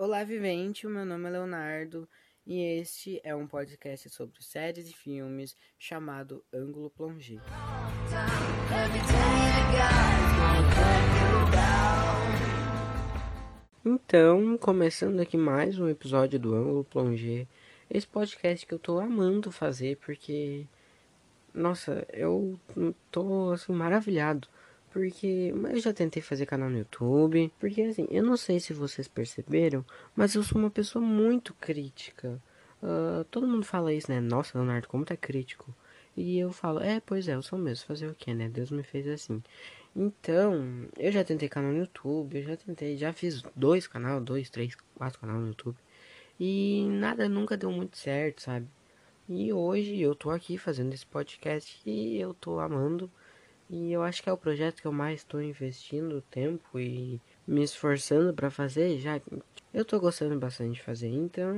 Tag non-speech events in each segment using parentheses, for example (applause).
Olá, vivente. O meu nome é Leonardo e este é um podcast sobre séries e filmes chamado Ângulo Plongé. Então, começando aqui mais um episódio do Ângulo Plongé. Esse podcast que eu tô amando fazer porque nossa, eu tô assim maravilhado porque eu já tentei fazer canal no YouTube, porque assim, eu não sei se vocês perceberam, mas eu sou uma pessoa muito crítica. Uh, todo mundo fala isso, né? Nossa, Leonardo, como tá crítico? E eu falo, é, pois é, eu sou mesmo, fazer o que, né? Deus me fez assim. Então, eu já tentei canal no YouTube, eu já tentei, já fiz dois canal, dois, três, quatro canal no YouTube. E nada nunca deu muito certo, sabe? E hoje eu tô aqui fazendo esse podcast e eu tô amando. E eu acho que é o projeto que eu mais estou investindo tempo e me esforçando para fazer, já eu tô gostando bastante de fazer. Então,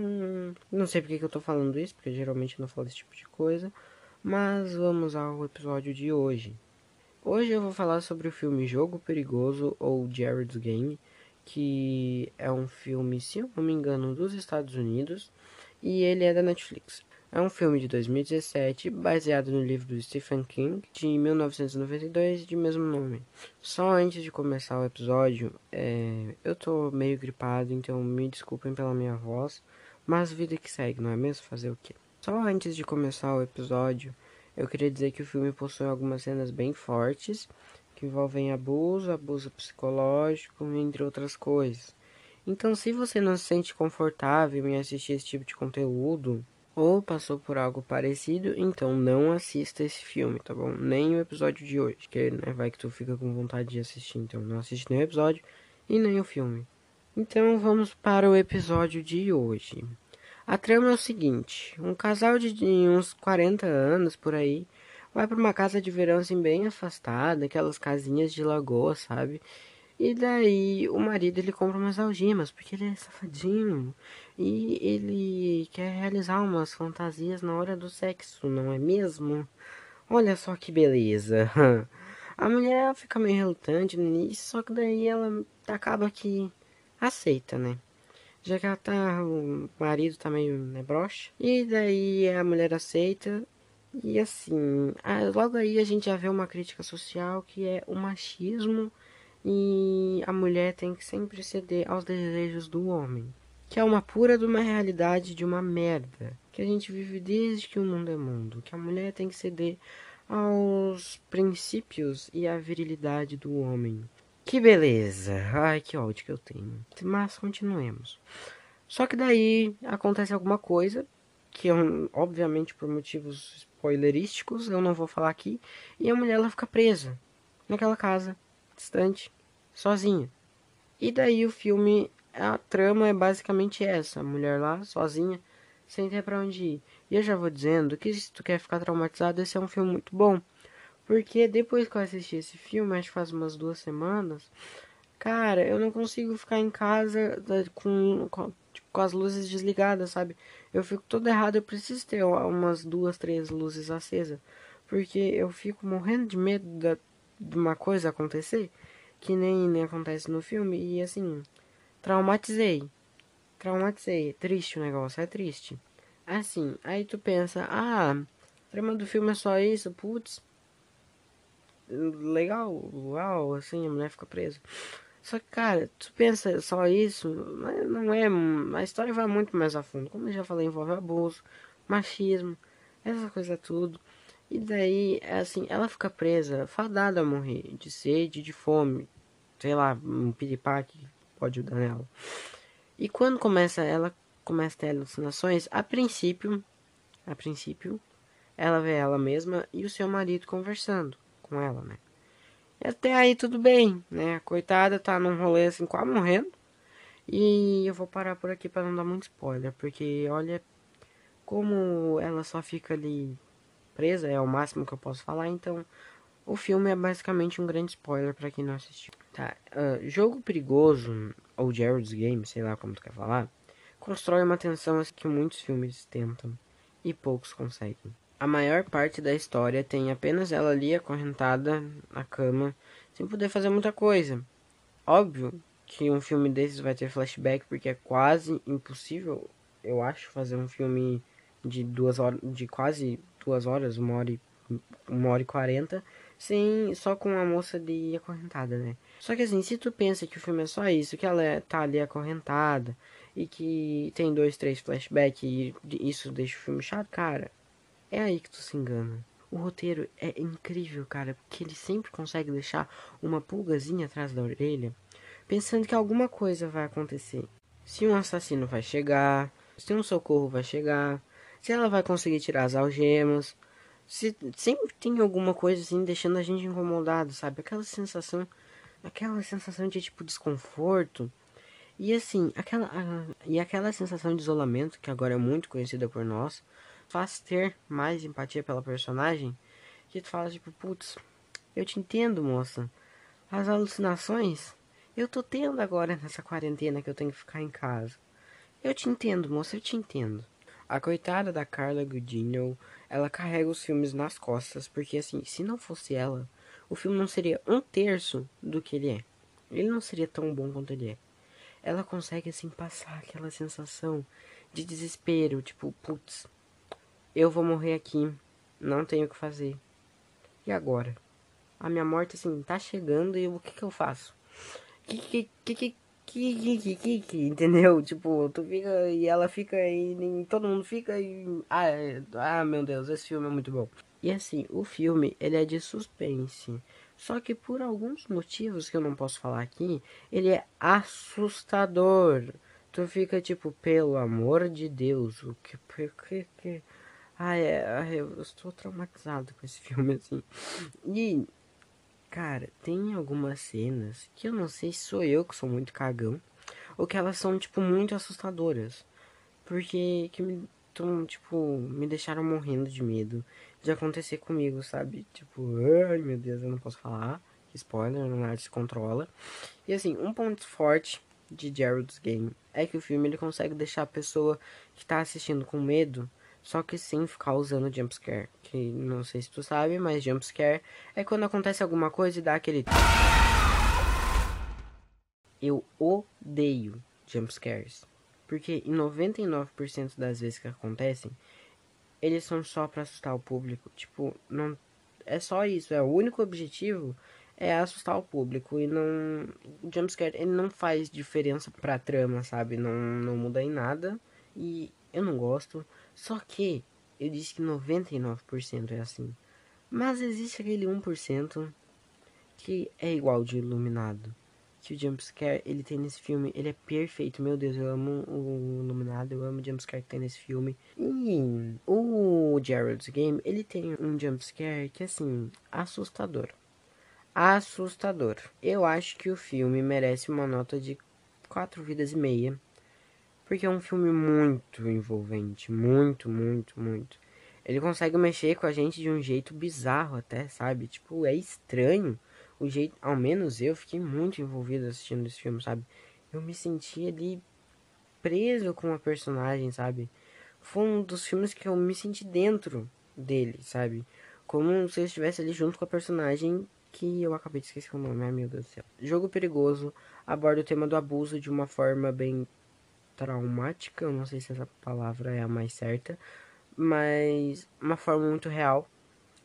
não sei porque que eu tô falando isso, porque geralmente eu não falo esse tipo de coisa, mas vamos ao episódio de hoje. Hoje eu vou falar sobre o filme Jogo Perigoso ou Jared's Game, que é um filme, se eu não me engano, dos Estados Unidos, e ele é da Netflix. É um filme de 2017 baseado no livro do Stephen King de 1992 de mesmo nome. Só antes de começar o episódio, é... eu tô meio gripado, então me desculpem pela minha voz, mas vida que segue, não é mesmo? Fazer o quê? Só antes de começar o episódio, eu queria dizer que o filme possui algumas cenas bem fortes que envolvem abuso, abuso psicológico, entre outras coisas. Então, se você não se sente confortável em assistir esse tipo de conteúdo, ou passou por algo parecido, então não assista esse filme, tá bom? Nem o episódio de hoje, que né, vai que tu fica com vontade de assistir, então não assiste nem o episódio e nem o filme. Então vamos para o episódio de hoje. A trama é o seguinte: um casal de uns 40 anos por aí vai para uma casa de verão assim bem afastada, aquelas casinhas de lagoa, sabe? E daí o marido ele compra umas algemas, porque ele é safadinho. E ele quer realizar umas fantasias na hora do sexo, não é mesmo? Olha só que beleza. (laughs) A mulher fica meio relutante nisso, só que daí ela acaba que aceita, né? Já que ela tá, o marido tá meio né. E daí a mulher aceita. E assim, logo aí a gente já vê uma crítica social que é o machismo e a mulher tem que sempre ceder aos desejos do homem, que é uma pura de uma realidade de uma merda que a gente vive desde que o mundo é mundo, que a mulher tem que ceder aos princípios e à virilidade do homem. Que beleza! Ai, que ódio que eu tenho. Mas continuemos. Só que daí acontece alguma coisa que eu, obviamente por motivos spoilerísticos eu não vou falar aqui, e a mulher ela fica presa naquela casa distante, sozinha. E daí o filme, a trama é basicamente essa: a mulher lá, sozinha, sem ter para onde ir. E eu já vou dizendo que se tu quer ficar traumatizado, esse é um filme muito bom. Porque depois que eu assisti esse filme, acho que faz umas duas semanas, cara, eu não consigo ficar em casa com, com, tipo, com as luzes desligadas, sabe? Eu fico todo errado, eu preciso ter umas duas, três luzes acesas. Porque eu fico morrendo de medo da, de uma coisa acontecer que nem, nem acontece no filme e assim, traumatizei. Traumatizei. Triste o negócio, é triste. Assim, aí tu pensa, ah, trama do filme é só isso, putz. Legal, uau, assim, a mulher fica presa. Só que, cara, tu pensa só isso, mas não é. A história vai muito mais a fundo. Como eu já falei, envolve abuso, machismo, essa coisa tudo. E daí, assim, ela fica presa, fadada a morrer, de sede, de fome, sei lá, um piripaque pode dar nela. E quando começa, ela começa a ter alucinações, a princípio, a princípio, ela vê ela mesma e o seu marido conversando com ela, né? E até aí tudo bem, né? A coitada tá num rolê assim, quase morrendo. E eu vou parar por aqui para não dar muito spoiler, porque olha como ela só fica ali presa, é o máximo que eu posso falar, então o filme é basicamente um grande spoiler para quem não assistiu. Tá, uh, Jogo Perigoso, ou Jared's Game, sei lá como tu quer falar, constrói uma tensão assim, que muitos filmes tentam e poucos conseguem. A maior parte da história tem apenas ela ali acorrentada na cama, sem poder fazer muita coisa. Óbvio que um filme desses vai ter flashback, porque é quase impossível, eu acho, fazer um filme de duas horas, de quase duas horas, uma hora e, uma hora e quarenta, sem, só com a moça de acorrentada, né? Só que assim, se tu pensa que o filme é só isso, que ela é, tá ali acorrentada, e que tem dois, três flashbacks e isso deixa o filme chato, cara, é aí que tu se engana. O roteiro é incrível, cara, porque ele sempre consegue deixar uma pulgazinha atrás da orelha, pensando que alguma coisa vai acontecer. Se um assassino vai chegar, se um socorro vai chegar, se ela vai conseguir tirar as algemas. Se, sempre tem alguma coisa assim deixando a gente incomodado, sabe? Aquela sensação, aquela sensação de tipo desconforto. E assim, aquela a, e aquela sensação de isolamento que agora é muito conhecida por nós, faz ter mais empatia pela personagem, que tu fala tipo, putz, eu te entendo, moça. As alucinações eu tô tendo agora nessa quarentena que eu tenho que ficar em casa. Eu te entendo, moça, eu te entendo. A coitada da Carla Gugino, ela carrega os filmes nas costas, porque assim, se não fosse ela, o filme não seria um terço do que ele é. Ele não seria tão bom quanto ele é. Ela consegue assim passar aquela sensação de desespero, tipo, putz, eu vou morrer aqui, não tenho o que fazer. E agora? A minha morte assim tá chegando e o que que eu faço? Que que que que que, que, que, entendeu? (laughs) Tipo, tu fica e ela fica e nem, todo mundo fica e. Ah, é, ah, meu Deus, esse filme é muito bom. E assim, o filme ele é de suspense. Só que por alguns motivos que eu não posso falar aqui, ele é assustador. Tu fica tipo, pelo amor de Deus, o que. que, que... Ai, é, ai, eu estou traumatizado com esse filme, assim. E Cara, tem algumas cenas que eu não sei se sou eu que sou muito cagão ou que elas são, tipo, muito assustadoras. Porque que me, tão, tipo, me deixaram morrendo de medo de acontecer comigo, sabe? Tipo, ai meu Deus, eu não posso falar. Spoiler, não se controla. E assim, um ponto forte de Gerald's Game é que o filme ele consegue deixar a pessoa que tá assistindo com medo só que sem ficar usando jumpscare. Que não sei se tu sabe, mas jumpscare é quando acontece alguma coisa e dá aquele. Eu odeio jumpscares. Porque em 99% das vezes que acontecem, eles são só para assustar o público. Tipo, não é só isso, é o único objetivo é assustar o público e não jumpscare ele não faz diferença pra trama, sabe? Não não muda em nada e eu não gosto. Só que eu disse que 99% é assim. Mas existe aquele 1% que é igual de iluminado. Que o jumpscare ele tem nesse filme, ele é perfeito. Meu Deus, eu amo o iluminado, eu amo o jumpscare que tem nesse filme. E o Gerald's Game, ele tem um jumpscare que é assim, assustador. Assustador. Eu acho que o filme merece uma nota de 4 vidas e meia porque é um filme muito envolvente, muito, muito, muito. Ele consegue mexer com a gente de um jeito bizarro até, sabe? Tipo, é estranho o jeito, ao menos eu fiquei muito envolvido assistindo esse filme, sabe? Eu me senti ali preso com a personagem, sabe? Foi um dos filmes que eu me senti dentro dele, sabe? Como se eu estivesse ali junto com a personagem que eu acabei de esquecer o nome, meu Deus do céu. Jogo Perigoso aborda o tema do abuso de uma forma bem traumática, eu não sei se essa palavra é a mais certa, mas uma forma muito real,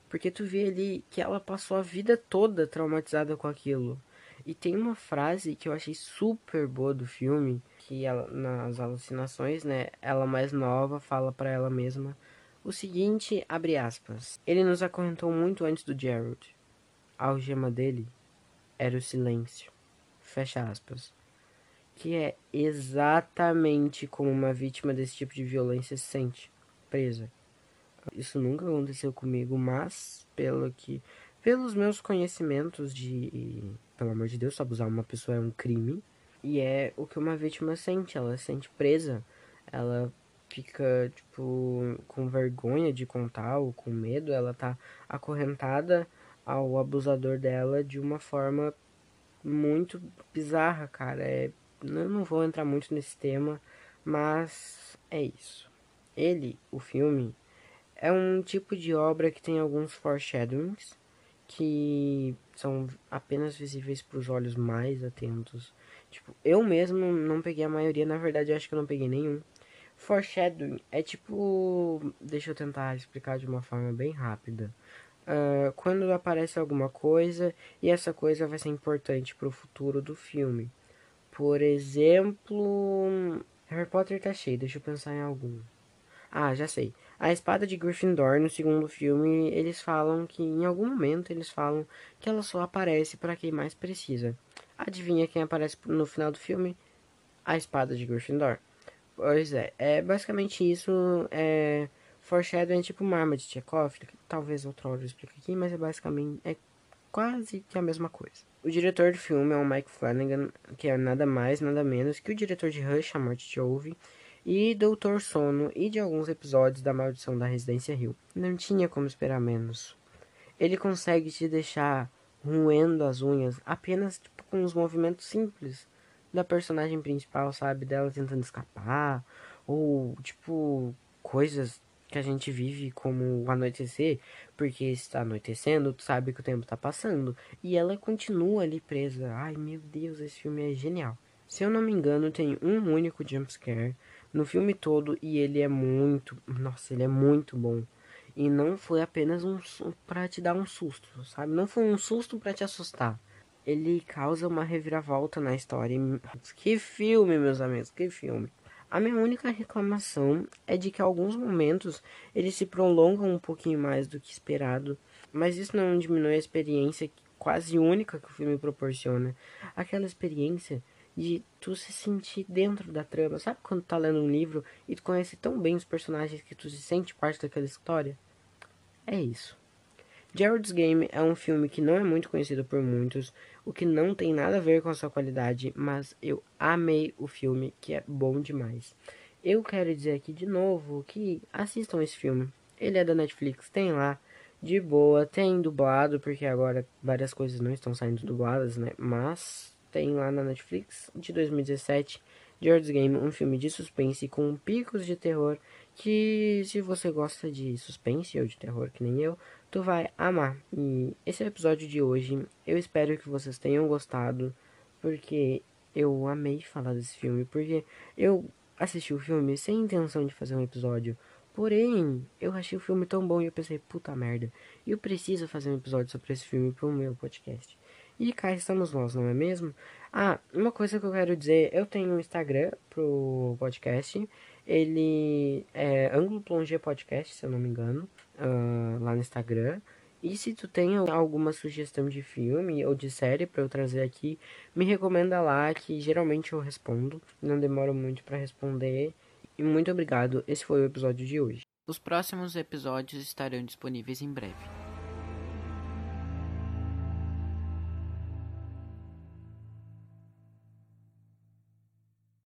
porque tu vê ali que ela passou a vida toda traumatizada com aquilo. E tem uma frase que eu achei super boa do filme, que ela, nas alucinações, né, ela mais nova fala para ela mesma o seguinte, abre aspas: Ele nos acorrentou muito antes do Gerald. A algema dele era o silêncio. Fecha aspas que é exatamente como uma vítima desse tipo de violência se sente presa. Isso nunca aconteceu comigo, mas pelo que pelos meus conhecimentos de, pelo amor de Deus, abusar uma pessoa é um crime. E é o que uma vítima sente, ela se sente presa, ela fica tipo com vergonha de contar ou com medo, ela tá acorrentada ao abusador dela de uma forma muito bizarra, cara, é eu não vou entrar muito nesse tema, mas é isso. Ele, o filme, é um tipo de obra que tem alguns foreshadowings que são apenas visíveis para os olhos mais atentos Tipo, eu mesmo não peguei a maioria, na verdade eu acho que eu não peguei nenhum. Foreshadowing é tipo. Deixa eu tentar explicar de uma forma bem rápida. Uh, quando aparece alguma coisa e essa coisa vai ser importante para o futuro do filme. Por exemplo, Harry Potter tá cheio, deixa eu pensar em algum. Ah, já sei. A espada de Gryffindor no segundo filme, eles falam que em algum momento eles falam que ela só aparece para quem mais precisa. Adivinha quem aparece no final do filme? A espada de Gryffindor. Pois é, é basicamente isso. É, foreshadowing é tipo uma arma de Chekhov, que talvez outro hora eu explique aqui, mas é basicamente é quase que a mesma coisa. O diretor do filme é o Mike Flanagan, que é nada mais, nada menos que o diretor de Rush, A Morte de Ouve, e Doutor Sono e de alguns episódios da Maldição da Residência Hill. Não tinha como esperar menos. Ele consegue te deixar roendo as unhas apenas tipo, com os movimentos simples da personagem principal, sabe? Dela tentando escapar, ou tipo, coisas que a gente vive como o anoitecer, porque está anoitecendo, tu sabe que o tempo está passando, e ela continua ali presa. Ai meu Deus, esse filme é genial. Se eu não me engano, tem um único jumpscare no filme todo e ele é muito, nossa, ele é muito bom. E não foi apenas um para te dar um susto, sabe? Não foi um susto para te assustar ele causa uma reviravolta na história. Que filme, meus amigos, que filme. A minha única reclamação é de que alguns momentos eles se prolongam um pouquinho mais do que esperado, mas isso não diminui a experiência quase única que o filme proporciona. Aquela experiência de tu se sentir dentro da trama. Sabe quando tu tá lendo um livro e tu conhece tão bem os personagens que tu se sente parte daquela história? É isso. Gerald's Game é um filme que não é muito conhecido por muitos, o que não tem nada a ver com a sua qualidade, mas eu amei o filme, que é bom demais. Eu quero dizer aqui de novo que assistam esse filme. Ele é da Netflix, tem lá, de boa, tem dublado, porque agora várias coisas não estão saindo dubladas, né? Mas tem lá na Netflix, de 2017, Gerald's Game, um filme de suspense com picos de terror que se você gosta de suspense ou de terror que nem eu, tu vai amar. E esse é o episódio de hoje. Eu espero que vocês tenham gostado, porque eu amei falar desse filme, porque eu assisti o filme sem intenção de fazer um episódio. Porém, eu achei o filme tão bom e eu pensei, puta merda, eu preciso fazer um episódio sobre esse filme pro meu podcast. E cá estamos nós, não é mesmo? Ah, uma coisa que eu quero dizer, eu tenho um Instagram pro podcast ele é Ângulo Plongé Podcast, se eu não me engano, uh, lá no Instagram. E se tu tem alguma sugestão de filme ou de série para eu trazer aqui, me recomenda lá que geralmente eu respondo. Não demoro muito para responder. E muito obrigado. Esse foi o episódio de hoje. Os próximos episódios estarão disponíveis em breve.